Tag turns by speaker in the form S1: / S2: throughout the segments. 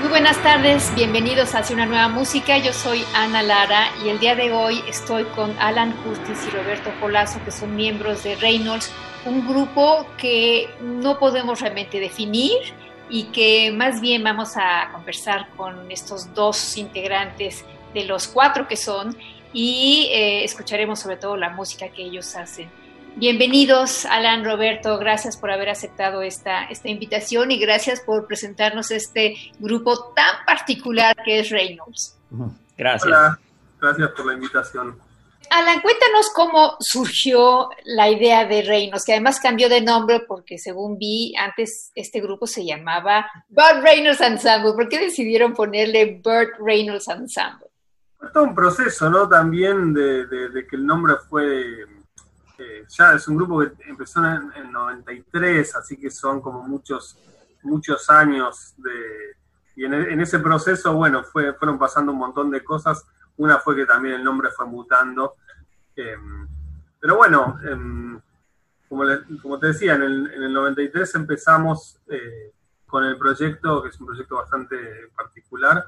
S1: Muy buenas tardes, bienvenidos hacia una nueva música. Yo soy Ana Lara y el día de hoy estoy con Alan Curtis y Roberto Colazo, que son miembros de Reynolds, un grupo que no podemos realmente definir y que más bien vamos a conversar con estos dos integrantes de los cuatro que son y eh, escucharemos sobre todo la música que ellos hacen. Bienvenidos, Alan, Roberto, gracias por haber aceptado esta, esta invitación y gracias por presentarnos este grupo tan particular que es Reynolds.
S2: Gracias.
S3: Hola, gracias por la invitación.
S1: Alan, cuéntanos cómo surgió la idea de Reynolds, que además cambió de nombre porque según vi, antes este grupo se llamaba Burt Reynolds Ensemble. ¿Por qué decidieron ponerle Burt Reynolds Ensemble?
S3: Fue todo un proceso, ¿no? También de, de, de que el nombre fue eh, ya es un grupo que empezó en el 93, así que son como muchos, muchos años de... Y en, ese proceso, bueno, fue, fueron pasando un montón de cosas. Una fue que también el nombre fue mutando. Eh, pero bueno, eh, como, como, te decía, en el, en el 93 empezamos eh, con el proyecto, que es un proyecto bastante particular,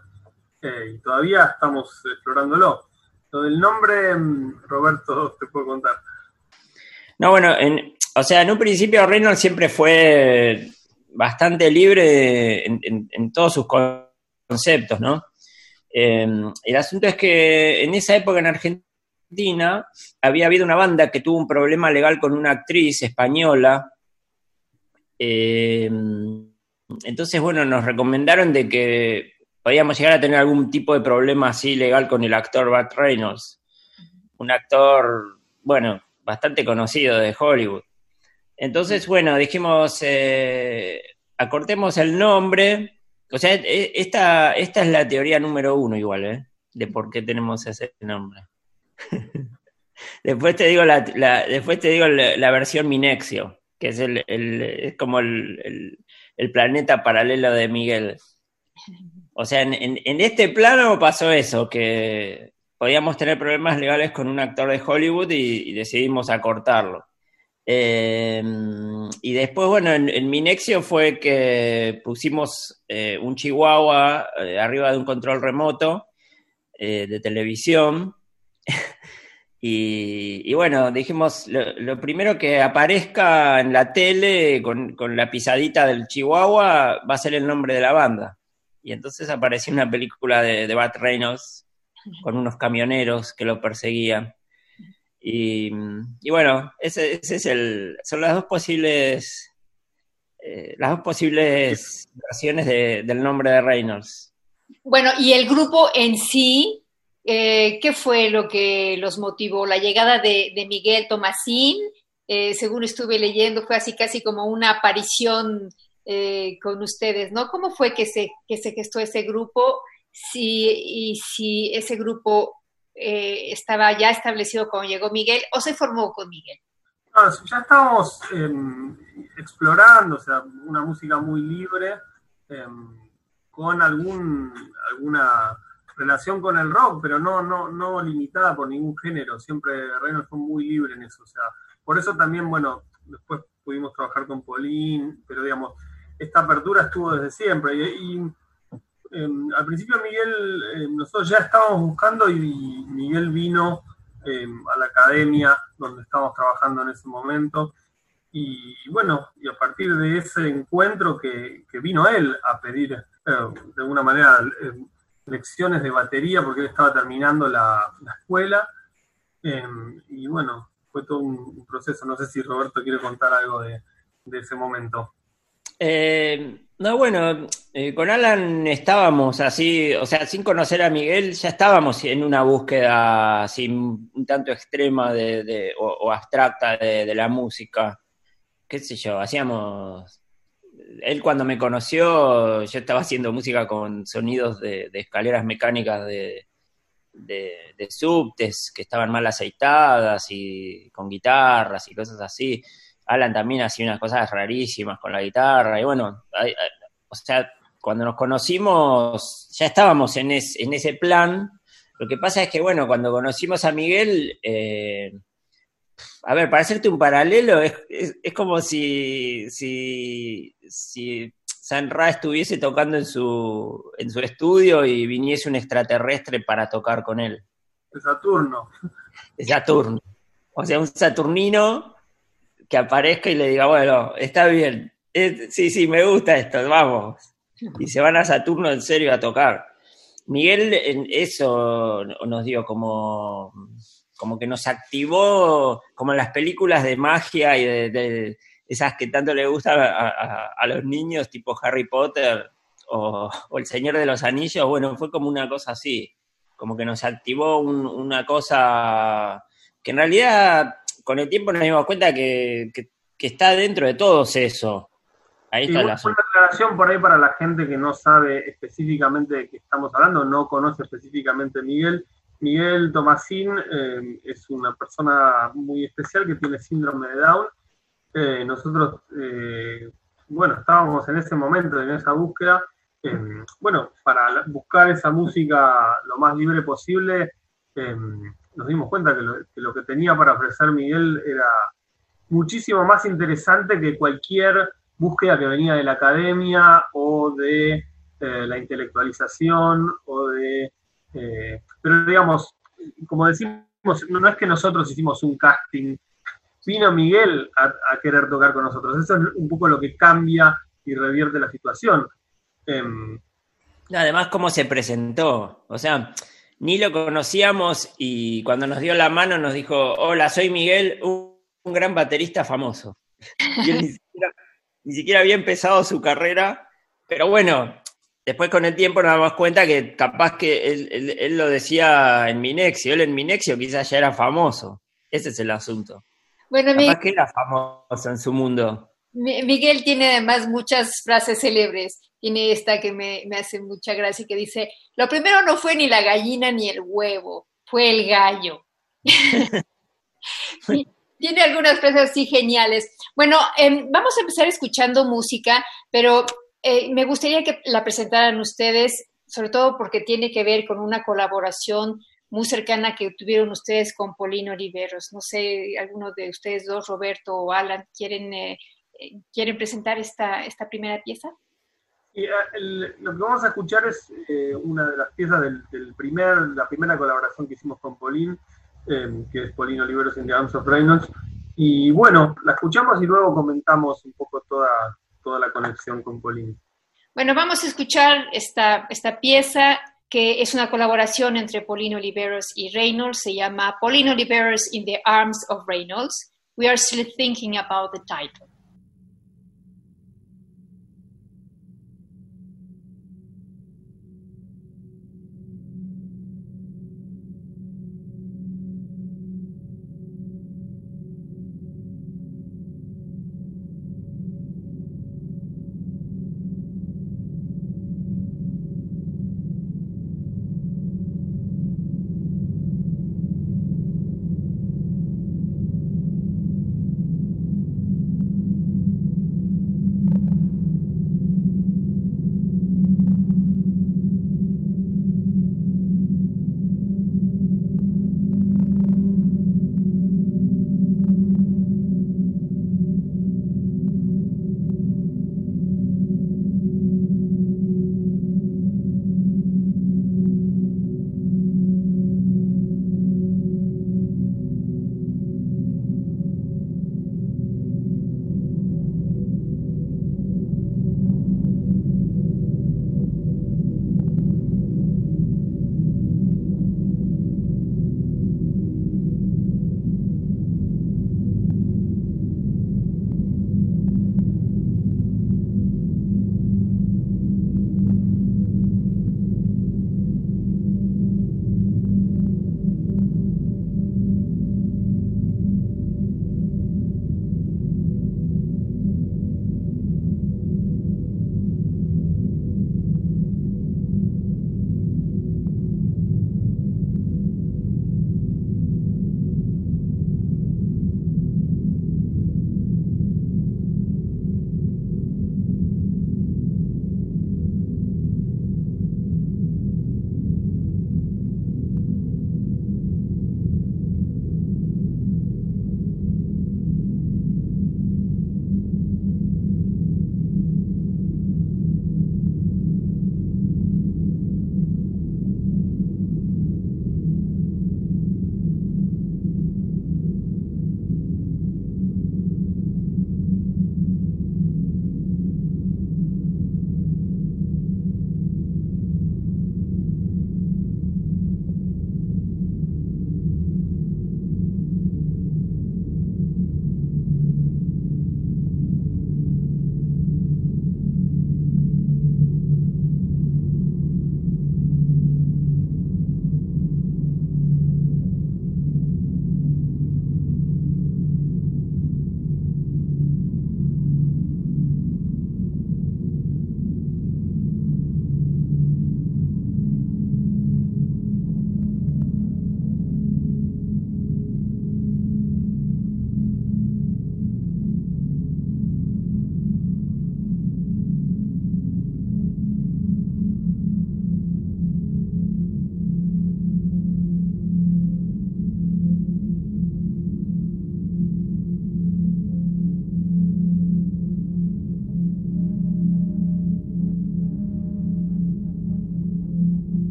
S3: y todavía estamos explorándolo. Lo del nombre, Roberto, te puedo contar.
S2: No, bueno, en, o sea, en un principio Reynolds siempre fue bastante libre en, todos sus conceptos, ¿no? Eh, el asunto es que en esa época en Argentina había habido una banda que tuvo un problema legal con una actriz española. Eh, entonces, bueno, nos recomendaron de que podíamos llegar a tener algún tipo de problema así legal con el actor Bat Reynolds. Un actor, bueno, bastante conocido de Hollywood. Entonces, bueno, dijimos, eh, acortemos el nombre. O sea, esta, esta es la teoría número uno igual, ¿eh? De por qué tenemos ese nombre. después te digo la, la después te digo la, la, versión Minexio, que es, el, el es como el, el, planeta paralelo de Miguel. O sea, en, en, en este plano pasó eso, que podíamos tener problemas legales con un actor de Hollywood y, decidimos acortarlo. Eh, y después, bueno, en, en, mi nexio fue que pusimos eh, un chihuahua eh, arriba de un control remoto de televisión. y, bueno, dijimos, lo, lo, primero que aparezca en la tele con, con la pisadita del chihuahua va a ser el nombre de la banda. Y entonces apareció una película de, de Bat Reynolds con unos camioneros que lo perseguían. Y, y bueno, ese, ese, es el, son las dos posibles, eh, las dos posibles versiones de, del nombre de Reynolds.
S1: Bueno, y el grupo en sí, eh, ¿qué fue lo que los motivó? La llegada de, de Miguel Tomasín, eh, según estuve leyendo, fue así casi como una aparición con ustedes, ¿no? ¿Cómo fue que se, que se gestó ese grupo? Si, y si ese grupo eh, estaba ya establecido cuando llegó Miguel o se formó con Miguel.
S3: No, ya estábamos eh, explorando, o sea, una música muy libre, eh, con algún, alguna relación con el rock, pero no, no, no limitada por ningún género, siempre Reynolds fue muy libre en eso, o sea, por eso también, bueno, después pudimos trabajar con Paulín, pero digamos, esta apertura estuvo desde siempre, y, y eh, al principio Miguel, eh, nosotros ya estábamos buscando y Miguel vino eh, a la academia donde estábamos trabajando en ese momento. Y bueno, y a partir de ese encuentro que, que vino él a pedir de alguna manera, lecciones de batería porque él estaba terminando la, escuela. y bueno, fue todo un, proceso. No sé si Roberto quiere contar algo de, ese momento.
S2: Eh, no, bueno, eh, con Alan estábamos así, o sea, sin conocer a Miguel, ya estábamos en una búsqueda así un tanto extrema de, o, abstracta de, la música. ¿Qué sé yo? Hacíamos. Él cuando me conoció, yo estaba haciendo música con sonidos de escaleras mecánicas de, de, subtes que estaban mal aceitadas y con guitarras y cosas así. Alan también hacía unas cosas rarísimas con la guitarra y bueno, o sea, cuando nos conocimos ya estábamos en, en ese plan. Lo que pasa es que, bueno, cuando conocimos a Miguel, eh, a ver, para hacerte un paralelo, es, es, como si, si, si San Ra estuviese tocando en su, en su estudio y viniese un extraterrestre para tocar con él.
S3: Saturno.
S2: El Saturno. O sea, un Saturnino que aparezca y le diga, bueno, está bien, sí, sí, me gusta esto, vamos. Y se van a Saturno en serio a tocar. Miguel en eso nos dio como, como que nos activó, como en las películas de magia y de esas que tanto le gustan a, los niños, tipo Harry Potter o, El Señor de los Anillos, bueno, fue como una cosa así, como que nos activó una cosa que en realidad con el tiempo nos dimos cuenta que, está dentro de todos eso.
S3: Ahí está la una aclaración por ahí para la gente que no sabe específicamente de qué estamos hablando, no conoce específicamente Miguel. Miguel Tomasín eh, es una persona muy especial que tiene síndrome de Down eh, nosotros, eh, bueno, estábamos en ese momento, en esa búsqueda, bueno, para buscar esa música lo más libre posible, nos dimos cuenta que lo, que tenía para ofrecer Miguel era muchísimo más interesante que cualquier búsqueda que venía de la academia o de eh, la intelectualización o de... pero digamos, como decimos, no es que nosotros hicimos un casting vino Miguel a, querer tocar con nosotros. Eso es un poco lo que cambia y revierte la situación.
S2: Em, Además, cómo se presentó. O sea, ni lo conocíamos y cuando nos dio la mano nos dijo, hola, soy Miguel, un, gran baterista famoso. Y él ni siquiera, había empezado su carrera, pero bueno, después con el tiempo nos damos cuenta que capaz que él, lo decía en Minexio, él en Minexio quizás ya era famoso. Ese es el asunto. Bueno, Miguel, que era famoso en su mundo.
S1: Miguel tiene además muchas frases célebres. Tiene esta que me, hace mucha gracia que dice, lo primero no fue ni la gallina ni el huevo, fue el gallo. tiene algunas frases así geniales. Bueno, em, vamos a empezar escuchando música, pero eh, me gustaría que la presentaran ustedes, sobre todo porque tiene que ver con una colaboración muy cercana que tuvieron ustedes con Polino Oliveros. No sé, algunos de ustedes dos, Roberto o Alan, ¿quieren, eh, eh, ¿quieren presentar esta, esta primera pieza?
S3: Y, eh, lo que vamos a escuchar es una de las piezas del, primer, la primera colaboración que hicimos con Polín, que es Polino Oliveros en The Arms of Reynolds. Y bueno, la escuchamos y luego comentamos un poco toda, toda la conexión con Polín.
S1: Bueno, vamos a escuchar esta, esta pieza que es una colaboración entre Pauline Oliveros y Reynolds, se llama Pauline Oliveros in the Arms of Reynolds. We are still thinking about the title.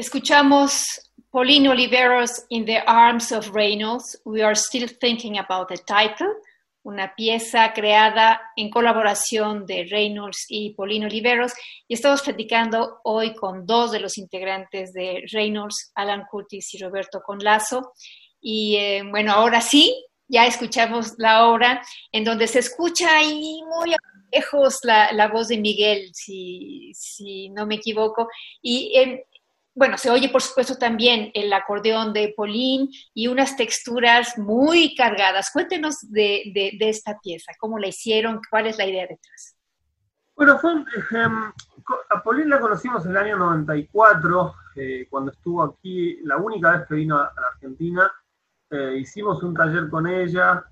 S1: Escuchamos Pauline Oliveros in the Arms of Reynolds. We are still thinking about the title, una pieza creada en colaboración de Reynolds y Pauline Oliveros. Y estamos platicando hoy con dos de los integrantes de Reynolds, Alan Curtis y Roberto Conlazo. Y eh, bueno, ahora sí, ya escuchamos la obra en donde se escucha ahí muy lejos la, voz de Miguel, si, si no me equivoco. Y en, bueno, se oye por supuesto también el acordeón de Pauline y unas texturas muy cargadas. Cuéntenos de, esta pieza, cómo la hicieron, cuál es la idea detrás.
S3: Bueno, fue, a Pauline la conocimos en el año 94, eh, cuando estuvo aquí, la única vez que vino a, Argentina. Eh, hicimos un taller con ella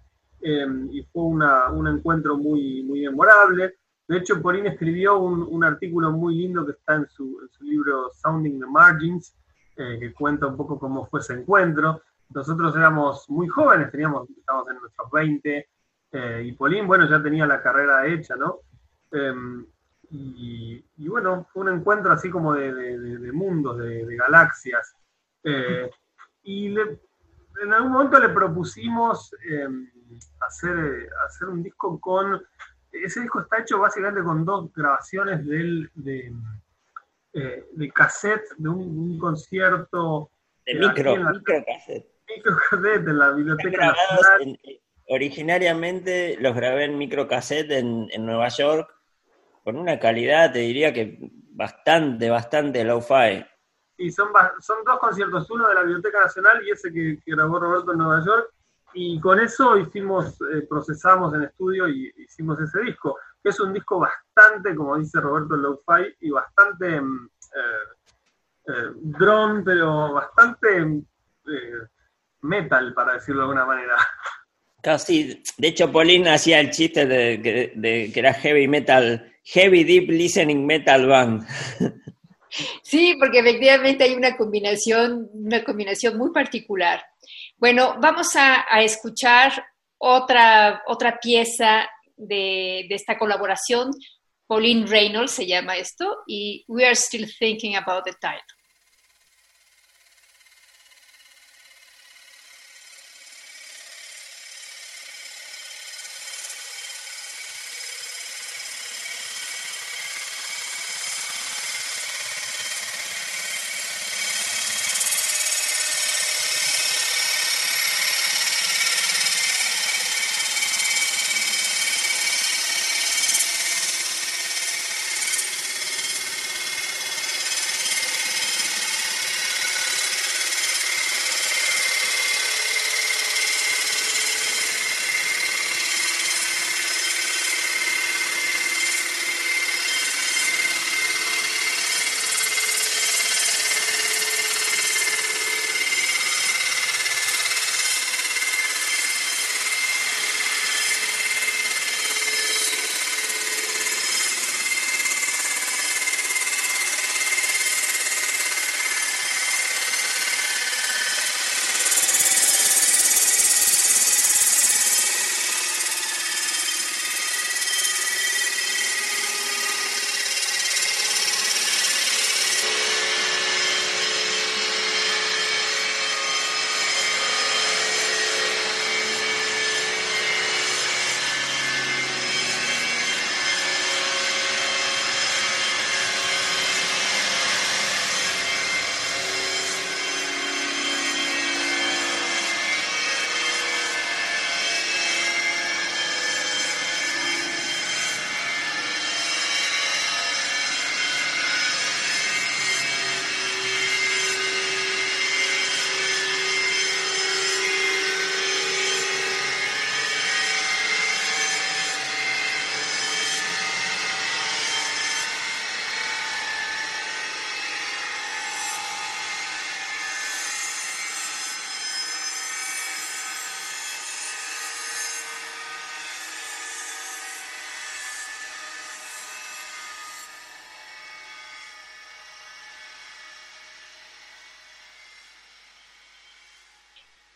S3: em, y fue un encuentro muy, muy memorable. De hecho, Pauline escribió un, artículo muy lindo que está en su, libro Sounding the Margins, eh, que cuenta un poco cómo fue ese encuentro. Nosotros éramos muy jóvenes, teníamos, estábamos en nuestros 20, eh, y Pauline, bueno, ya tenía la carrera hecha, ¿no? Em, y, bueno, fue un encuentro así como de, mundos, de, galaxias. Eh, y en algún momento le propusimos em, hacer, hacer un disco con ese disco está hecho básicamente con dos grabaciones del, de, eh, de cassette de un, concierto.
S2: De micro, micro cassette. Micro cassette
S3: en la Biblioteca Nacional.
S2: originariamente los grabé en micro cassette en, en Nueva York con una calidad, te diría que bastante, bastante low-fi.
S3: Y son, son dos conciertos, uno de la Biblioteca Nacional y ese que, que grabó Roberto en Nueva York, y con eso hicimos, eh, procesamos en estudio y hicimos ese disco, que es un disco bastante, como dice Roberto Low-Fi, y bastante mm, eh, eh, drone, pero bastante metal, para decirlo de alguna manera.
S2: Casi, de hecho, Pauline hacía el chiste de, que era heavy metal, heavy deep listening metal band.
S1: Sí, porque efectivamente hay una combinación, una combinación muy particular. Bueno, vamos a, escuchar otra, otra pieza de, de, esta colaboración. Pauline Reynolds se llama esto, y We Are Still Thinking About the Title.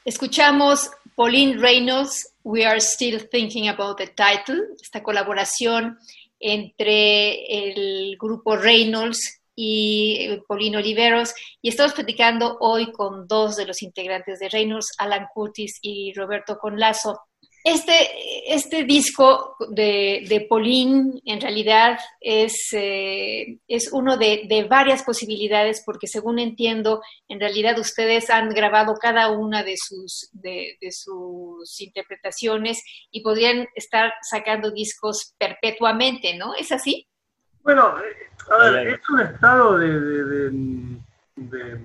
S1: Escuchamos Pauline Reynolds, We Are Still Thinking About the Title, esta colaboración entre el grupo Reynolds y Paulino Oliveros, y estamos platicando hoy con dos de los integrantes de Reynolds, Alan Curtis y Roberto Conlazo. Este, este disco de, de Pauline en realidad es, eh, es uno de, de, varias posibilidades porque según entiendo, en realidad ustedes han grabado cada una de sus, de, de sus interpretaciones y podrían estar sacando discos perpetuamente, ¿no? ¿Es así?
S3: Bueno, a ver, es un estado de, de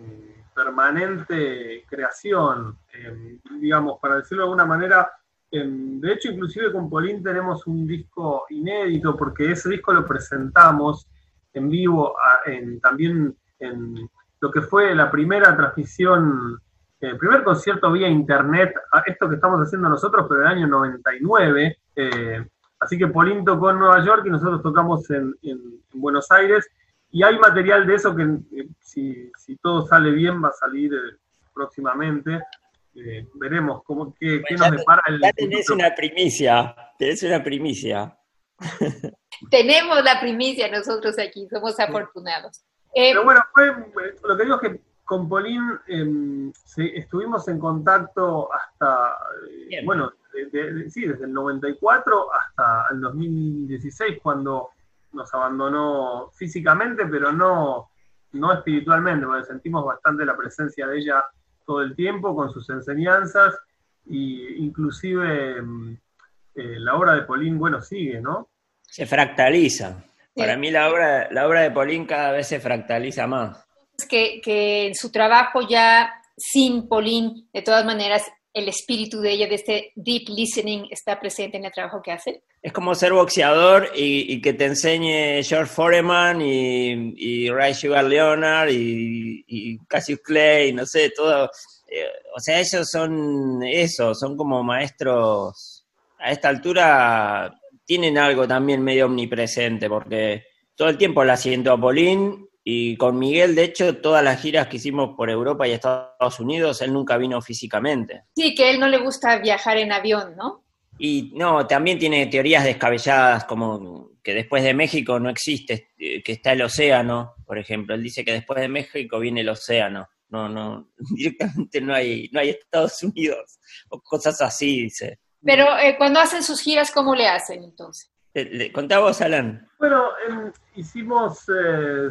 S3: permanente creación, eh, digamos, para decirlo de alguna manera de hecho, inclusive con Polín tenemos un disco inédito porque ese disco lo presentamos en vivo también en lo que fue la primera transmisión, el primer concierto vía internet, esto que estamos haciendo nosotros, pero en el año 99. Eh, así que Polín tocó en Nueva York y nosotros tocamos en, Buenos Aires. Y hay material de eso que, eh, si, todo sale bien, va a salir eh, próximamente. Eh, veremos cómo, qué, nos depara el.
S2: Ya tenés una primicia, tenés una primicia.
S1: Tenemos la primicia nosotros aquí, somos afortunados.
S3: Eh, Pero bueno, fue, lo que digo es que con Polín em, estuvimos en contacto hasta, eh, bueno, sí, desde el 94 hasta el 2016, cuando nos abandonó físicamente, pero no, no espiritualmente, porque sentimos bastante la presencia de ella todo el tiempo con sus enseñanzas e inclusive mm, eh, la obra de Polín, bueno, sigue, ¿no?
S2: Se fractaliza. Para mí la obra, la obra de Polín cada vez se fractaliza más.
S1: Que, que en su trabajo ya sin Polín, de todas maneras, el espíritu de ella, de este deep listening, está presente en el trabajo que hace?
S2: Es como ser boxeador y, que te enseñe George Foreman y, y Ray Sugar Leonard y, y Cassius Clay, no sé, todo. Eh, o sea, ellos son eso, son como maestros. A esta altura tienen algo también medio omnipresente, porque todo el tiempo la siento a Pauline y con Miguel, de hecho, todas las giras que hicimos por Europa y Estados Unidos, él nunca vino físicamente.
S1: Sí, que a él no le gusta viajar en avión, ¿no?
S2: Y no, también tiene teorías descabelladas, como que después de México no existe, eh, que está el océano, por ejemplo. Él dice que después de México viene el océano. No, no, directamente no hay, no hay Estados Unidos, o cosas así, dice.
S1: Pero eh, cuando hacen sus giras, ¿cómo le hacen entonces?
S2: Le, contá vos, Alan.
S3: Bueno, em, hicimos, eh,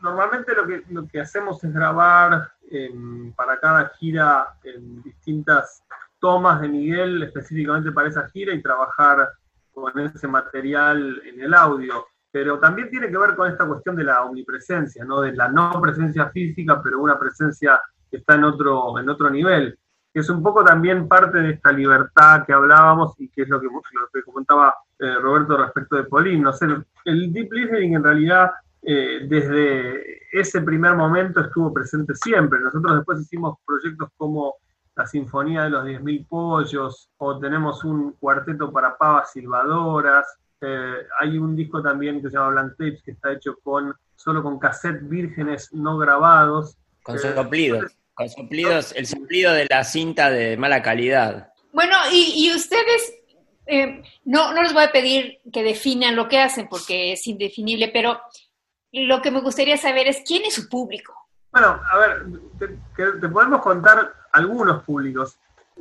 S3: normalmente lo que, lo que hacemos es grabar em, para cada gira en distintas tomas de Miguel específicamente para esa gira y trabajar con ese material en el audio. Pero también tiene que ver con esta cuestión de la omnipresencia, ¿no? de la no presencia física, pero una presencia que está en otro, en otro nivel que es un poco también parte de esta libertad que hablábamos y que es lo que, lo comentaba eh, Roberto respecto de Polín. No sé, el deep listening en realidad eh, desde ese primer momento estuvo presente siempre. Nosotros después hicimos proyectos como la Sinfonía de los 10.000 Pollos o tenemos un cuarteto para pavas silbadoras. Eh, hay un disco también que se llama Blank Tapes que está hecho con solo con cassettes vírgenes no grabados.
S2: Con soplidos con soplidos, el soplido de la cinta de mala calidad.
S1: Bueno, y, ustedes, eh, no, no les voy a pedir que definan lo que hacen porque es indefinible, pero lo que me gustaría saber es quién es su público.
S3: Bueno, a ver, te, podemos contar algunos públicos.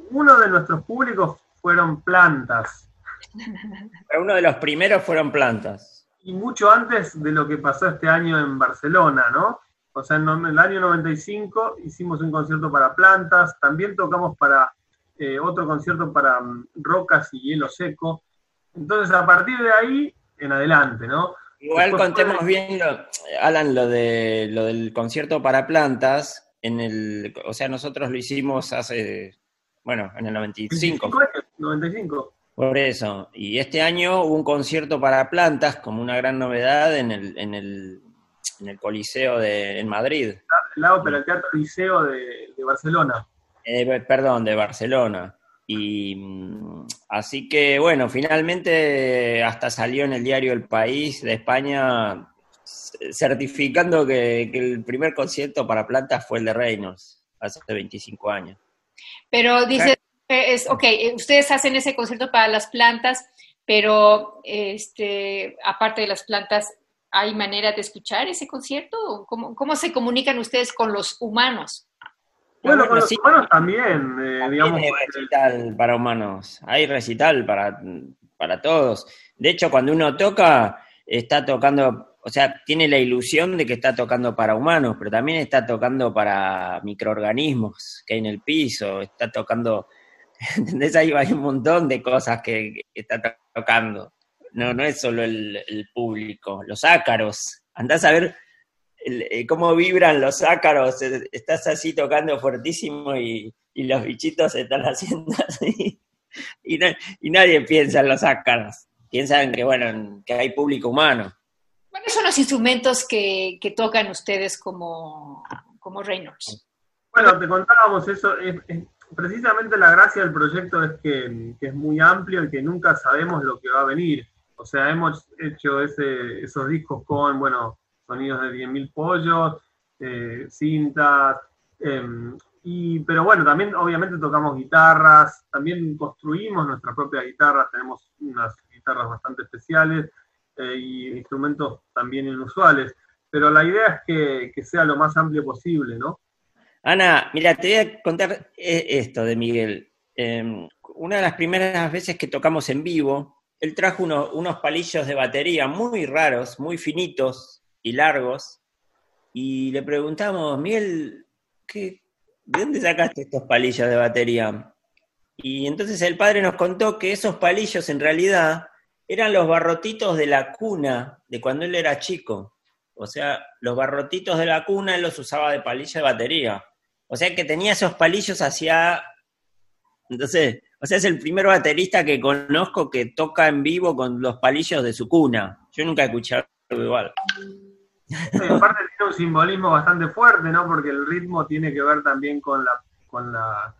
S3: Uno de nuestros públicos fueron plantas.
S2: uno de los primeros fueron plantas.
S3: Y mucho antes de lo que pasó este año en Barcelona, ¿no? O sea, en el año 95 hicimos un concierto para plantas, también tocamos para eh, otro concierto para mm, rocas y hielo seco. Entonces, a partir de ahí, en adelante, ¿no?
S2: Igual contemos bien, Alan, lo, de, lo del concierto para plantas. En el, o sea, nosotros lo hicimos hace, bueno, en el 95.
S3: 95.
S2: Por eso. Y este año hubo un concierto para plantas como una gran novedad en el, en el en el Coliseo de en Madrid.
S3: La, ópera, el Teatro Liceo de, Barcelona.
S2: Eh, perdón, de Barcelona. Y mm, así que bueno, finalmente hasta salió en el diario El País de España certificando que, el primer concierto para plantas fue el de Reynolds, hace 25 años.
S1: Pero dice, eh, es, ok, eh, ustedes hacen ese concierto para las plantas, pero este, aparte de las plantas, ¿Hay manera de escuchar ese concierto? ¿Cómo, cómo se comunican ustedes con los humanos?
S3: Bueno, con los humanos también, eh, digamos.
S2: Hay recital para humanos, hay recital para, para todos. De hecho, cuando uno toca, está tocando, o sea, tiene la ilusión de que está tocando para humanos, pero también está tocando para microorganismos que hay en el piso, está tocando, ¿entendés? Ahí hay un montón de cosas que, está tocando. No, no es solo el, el público, los ácaros. Andás a ver eh, cómo vibran los ácaros, eh, estás así tocando fuertísimo y, los bichitos se están haciendo así. Y, nadie piensa en los ácaros. Piensan que, bueno, que hay público humano.
S1: ¿Cuáles son los instrumentos que, tocan ustedes como, como Reynolds?
S3: Bueno, te contábamos eso. precisamente la gracia del proyecto es que, es muy amplio y que nunca sabemos lo que va a venir. O sea, hemos hecho esos discos con, bueno, sonidos de 10.000 pollos, eh, cintas, em, y, pero bueno, también obviamente tocamos guitarras, también construimos nuestras propias guitarras, tenemos unas guitarras bastante especiales eh, y instrumentos también inusuales, pero la idea es que, sea lo más amplio posible, ¿no?
S2: Ana, mira, te voy a contar eh, esto de Miguel. Em, una de las primeras veces que tocamos en vivo, él trajo unos palillos de batería muy raros, muy finitos, y largos, y le preguntamos, Miguel, ¿qué, ¿de dónde sacaste estos palillos de batería? Y entonces el padre nos contó que esos palillos en realidad eran los barrotitos de la cuna de cuando él era chico. O sea, los barrotitos de la cuna él los usaba de palillo de batería. O sea que tenía esos palillos hacia... Entonces, o sea, es el primer baterista que conozco que toca en vivo con los palillos de su cuna. Yo nunca he escuchado igual
S3: aparte tiene un simbolismo bastante fuerte, ¿no? Porque el ritmo tiene que ver también con la, con la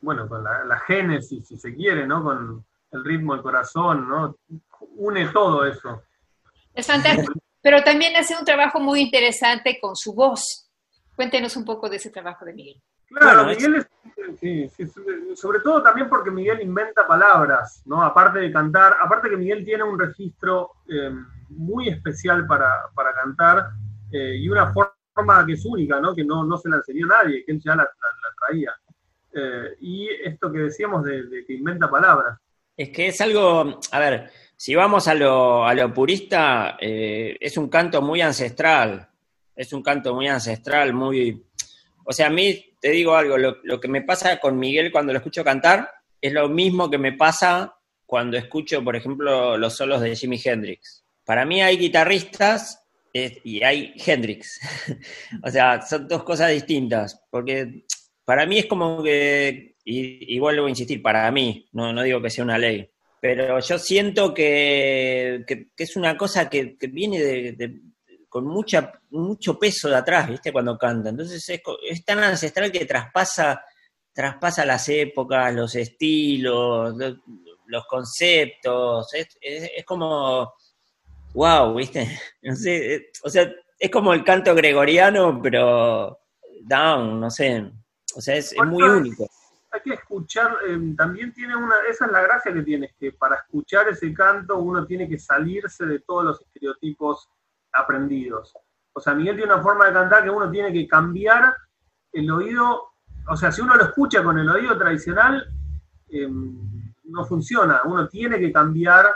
S3: bueno, con la, génesis, si se quiere, ¿no? Con el ritmo del corazón, ¿no? Une todo eso.
S1: Es fantástico. Pero también hace un trabajo muy interesante con su voz. Cuéntenos un poco de ese trabajo de Miguel.
S3: Claro, Miguel es, sí, sí, sobre todo también porque Miguel inventa palabras, ¿no? Aparte de cantar, aparte que Miguel tiene un registro eh, muy especial para, cantar eh, y una forma que es única, ¿no? que no, no se la enseñó nadie, que él ya la, traía. Eh, y esto que decíamos de, que inventa palabras.
S2: Es que es algo, a ver, si vamos a lo, a lo purista, es un canto muy ancestral, es un canto muy ancestral, muy... O sea, a mí, te digo algo, lo, que me pasa con Miguel cuando lo escucho cantar es lo mismo que me pasa cuando escucho, por ejemplo, los solos de Jimi Hendrix. Para mí hay guitarristas y hay Hendrix. o sea, son dos cosas distintas. Porque para mí es como que, y, vuelvo a insistir, para mí, no, no digo que sea una ley, pero yo siento que, es una cosa que, viene de, con mucha, mucho peso de atrás, ¿viste? Cuando canta. Entonces es, tan ancestral que traspasa, traspasa las épocas, los estilos, los, conceptos. es como wow, ¿viste? No sé, eh, o sea, es como el canto gregoriano, pero down, no sé. O sea, es, muy único.
S3: Hay que escuchar, em, también tiene una, esa es la gracia que tiene, que para escuchar ese canto uno tiene que salirse de todos los estereotipos aprendidos. O sea, Miguel tiene una forma de cantar que uno tiene que cambiar el oído, o sea, si uno lo escucha con el oído tradicional, em, no funciona, uno tiene que cambiar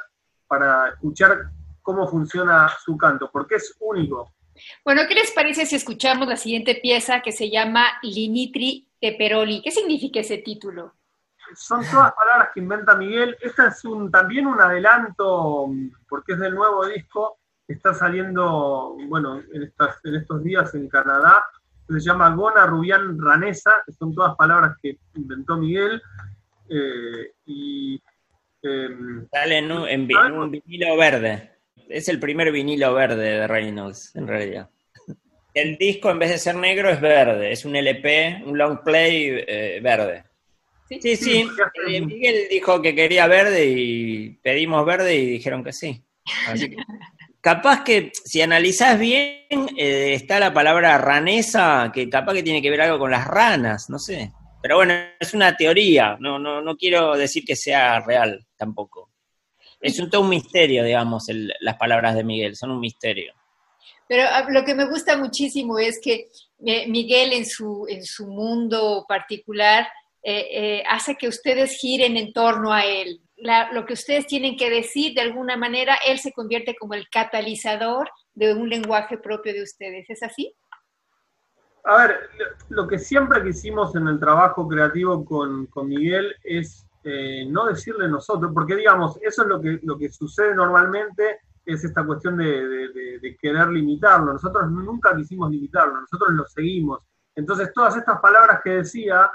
S3: para escuchar cómo funciona su canto, porque es único.
S1: Bueno, ¿qué les parece si escuchamos la siguiente pieza que se llama Linitri Teperoli? ¿Qué significa ese título?
S3: Son todas palabras que inventa Miguel. Este es un, también un adelanto, porque es del nuevo disco, está saliendo, bueno, en, estos días en Canadá, se llama Gona Rubián Ranesa, que son todas palabras que inventó Miguel. Eh, y
S2: eh, Sale en un vinilo verde es el primer vinilo verde de Reynolds, en realidad. El disco, en vez de ser negro, es verde. Es un LP, un long play eh, verde. Sí, sí. Eh, Miguel dijo que quería verde y pedimos verde y dijeron que sí. Capaz que si analizás bien, eh, está la palabra ranesa, que capaz que tiene que ver algo con las ranas, no sé. Pero bueno, es una teoría, no, no, no quiero decir que sea real tampoco. Es un, todo un misterio, digamos, las palabras de Miguel, son un misterio.
S1: Pero ah, lo que me gusta muchísimo es que eh, Miguel en su, en su mundo particular eh, hace que ustedes giren en torno a él. Lo que ustedes tienen que decir, de alguna manera, él se convierte como el catalizador de un lenguaje propio de ustedes. ¿Es así?
S3: A ver, lo que siempre quisimos en el trabajo creativo con, con Miguel es no decirle nosotros, porque digamos, eso es lo que, lo que sucede normalmente es esta cuestión de, querer limitarlo. Nosotros nunca quisimos limitarlo, nosotros lo seguimos. Entonces, todas estas palabras que decía,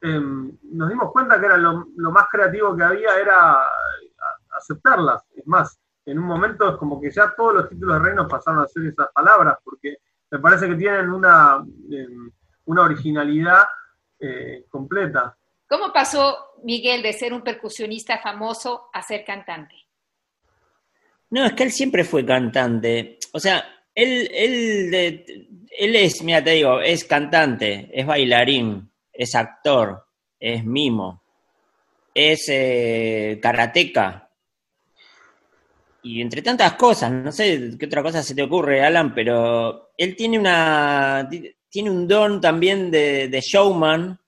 S3: em, nos dimos cuenta que era lo, más creativo que había era aceptarlas. Es más, en un momento es como que ya todos los títulos de reinos pasaron a ser esas palabras, porque me parece que tienen una, em, una originalidad eh, completa.
S1: ¿Cómo pasó Miguel de ser un percusionista famoso a ser cantante?
S2: No, es que él siempre fue cantante. O sea, él, él, él es, mira, te digo, es cantante, es bailarín, es actor, es mimo, es eh, karateca. Y entre tantas cosas, no sé qué otra cosa se te ocurre, Alan, pero él tiene una tiene un don también de, showman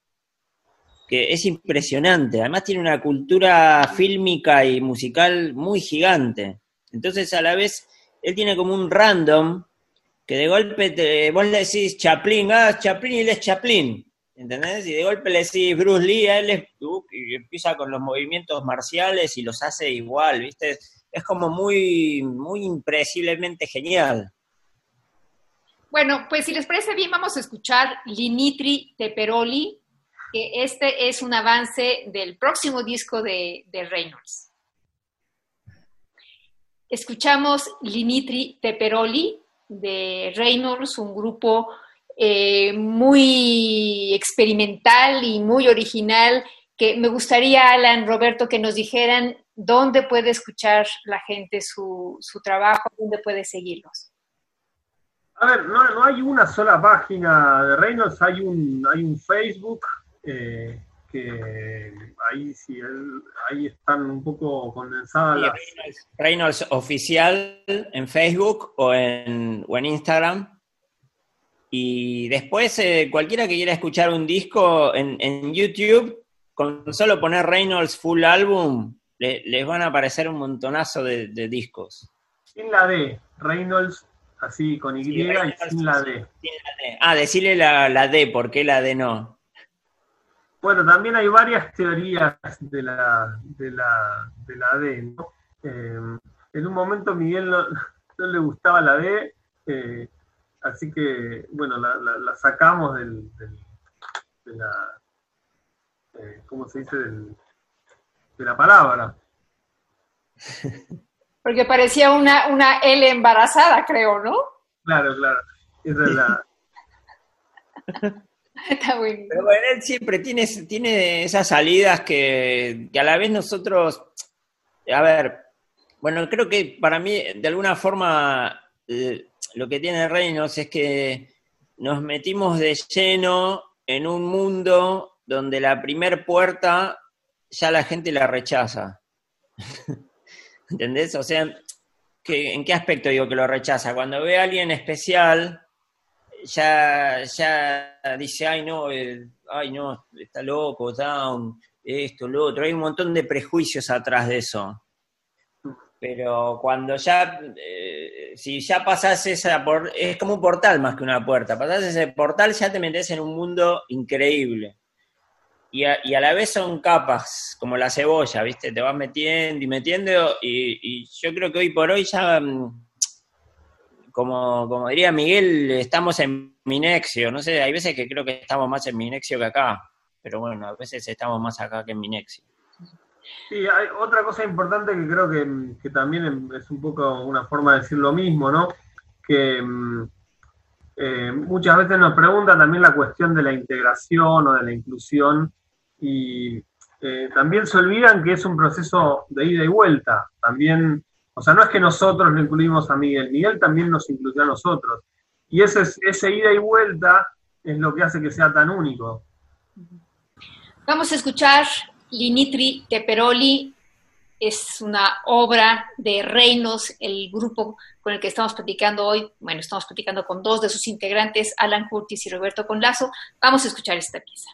S2: que es impresionante. Además tiene una cultura fílmica y musical muy gigante. Entonces, a la vez, él tiene como un random que de golpe vos le decís Chaplin, ah, Chaplin y él es Chaplin, ¿entendés? Y de golpe le decís Bruce Lee, él es, uh, y empieza con los movimientos marciales y los hace igual, ¿viste? Es como muy, muy impresiblemente genial.
S1: Bueno, pues si les parece bien, vamos a escuchar Linitri Teperoli, que este es un avance del próximo disco de, de Reynolds. Escuchamos Linitri Teperoli de Reynolds, un grupo eh, muy experimental y muy original que me gustaría, Alan, Roberto, que nos dijeran dónde puede escuchar la gente su, trabajo, dónde puede seguirlos.
S3: A ver, no, hay una sola página de Reynolds, hay un, hay un Facebook, eh, que ahí sí, ahí están un poco condensadas las...
S2: Reynolds, oficial en Facebook o en, o en Instagram. Y después, eh, cualquiera que quiera escuchar un disco en, YouTube, con solo poner Reynolds Full Album, les van a aparecer un montonazo de, discos.
S3: Sin la D, Reynolds, así con Y y sin la D.
S2: Ah, decirle la, la D, ¿por qué la D no?
S3: Bueno, también hay varias teorías de la, de la, de la D. ¿no? Eh, en un momento Miguel no, le gustaba la D, eh, así que, bueno, la, sacamos del, de la, eh, ¿cómo se dice? Del, de la palabra.
S1: Porque parecía una, una L embarazada, creo, ¿no?
S3: Claro, claro. Esa es la...
S1: Está bueno.
S2: Pero bueno, él siempre tiene, tiene esas salidas que, a la vez nosotros, a ver, bueno, creo que para mí, de alguna forma, eh, lo que tiene Reynolds es que nos metimos de lleno en un mundo donde la primer puerta ya la gente la rechaza. ¿Entendés? O sea, ¿en qué aspecto digo que lo rechaza? Cuando ve a alguien especial, ya, ya dice, ay no, eh, ay no, está loco, down, esto, lo otro. Hay un montón de prejuicios atrás de eso. Pero cuando ya, eh, si ya pasás esa, por, es como un portal más que una puerta, pasás ese portal ya te metes en un mundo increíble. Y a, y a la vez son capas, como la cebolla, ¿viste? Te vas metiendo y metiendo y, y yo creo que hoy por hoy ya mm, como, como diría Miguel, estamos en Minexio. No sé, hay veces que creo que estamos más en Minexio que acá, pero bueno, a veces estamos más acá que en Minexio.
S3: Sí, hay otra cosa importante que creo que, también es un poco una forma de decir lo mismo, ¿no? Que mm, eh, muchas veces nos preguntan también la cuestión de la integración o de la inclusión y eh, también se olvidan que es un proceso de ida y vuelta. También o sea, no es que nosotros lo incluimos a Miguel, Miguel también nos incluyó a nosotros. Y ese, ese ida y vuelta es lo que hace que sea tan único.
S1: Vamos a escuchar Linitri Teperoli
S4: es una obra de Reinos, el grupo con el que estamos platicando hoy. Bueno, estamos platicando con dos de sus integrantes, Alan Curtis y Roberto Conlazo. Vamos a escuchar esta pieza.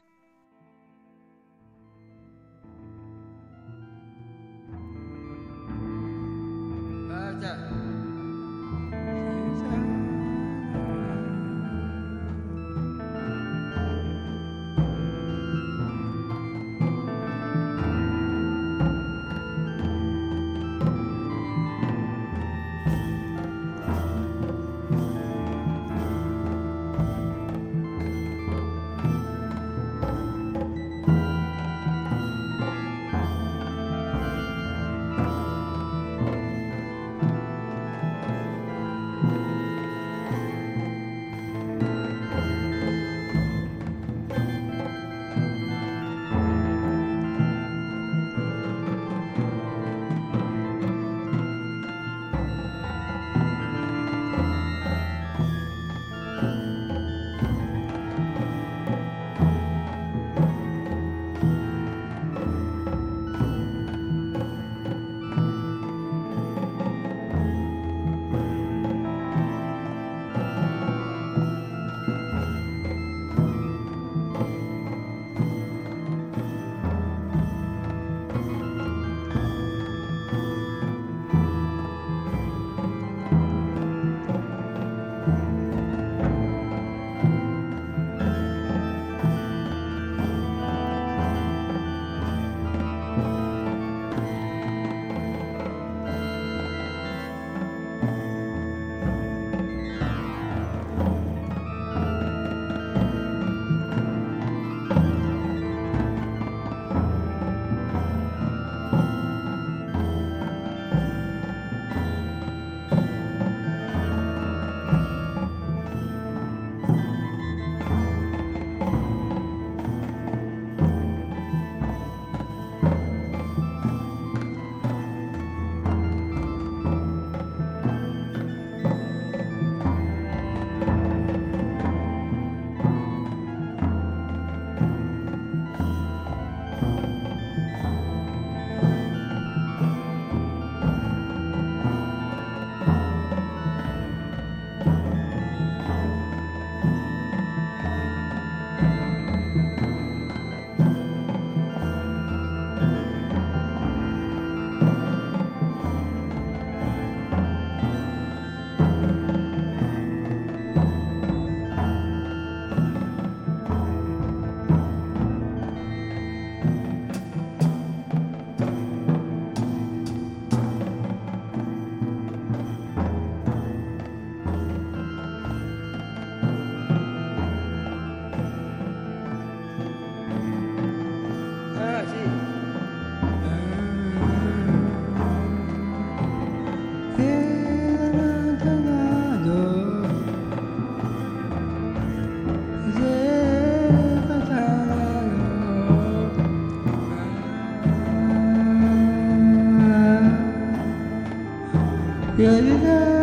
S4: Yeah.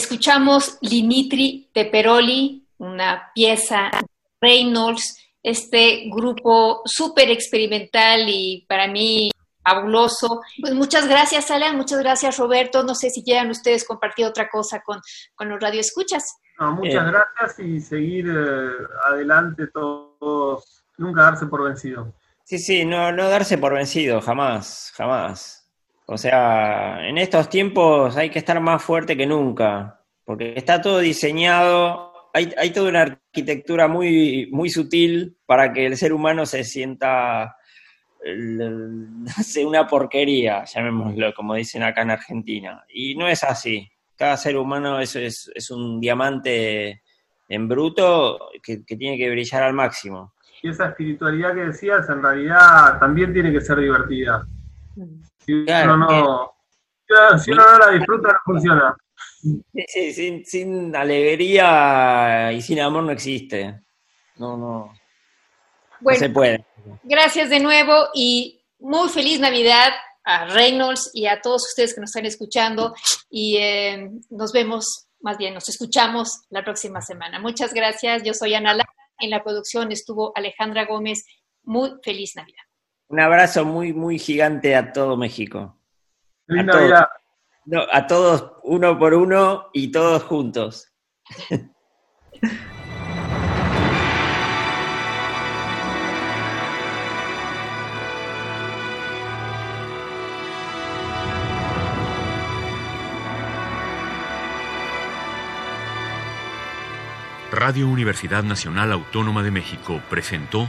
S1: Escuchamos Linitri Teperoli, una pieza de Reynolds, este grupo súper experimental y para mí fabuloso. Pues muchas gracias, Alan, muchas gracias, Roberto. No sé si quieran ustedes compartir otra cosa con, con los radioescuchas.
S3: No, muchas eh. gracias y seguir eh, adelante todos, nunca darse por vencido.
S2: Sí, sí, no, no darse por vencido, jamás, jamás. O sea, en estos tiempos hay que estar más fuerte que nunca, porque está todo diseñado, hay, hay toda una arquitectura muy, muy sutil para que el ser humano se sienta, una porquería, llamémoslo, como dicen acá en Argentina. Y no es así. Cada ser humano es, es, un diamante en bruto que, que tiene que brillar al máximo.
S3: Y esa espiritualidad que decías, en realidad también tiene que ser divertida. Si, uno, no, si uno no la disfruta, no funciona.
S2: Sí, sin, sin alegría y sin amor no existe. No, no. no se puede.
S1: Gracias de nuevo y muy feliz Navidad a Reynolds y a todos ustedes que nos están escuchando y eh, nos vemos, más bien nos escuchamos la próxima semana. Muchas gracias. Yo soy Ana Lara. En la producción estuvo Alejandra Gómez. Muy feliz Navidad.
S2: Un abrazo muy, muy gigante a todo México.
S3: a todos,
S2: no, a todos uno por uno y todos juntos.
S5: Radio Universidad Nacional Autónoma de México presentó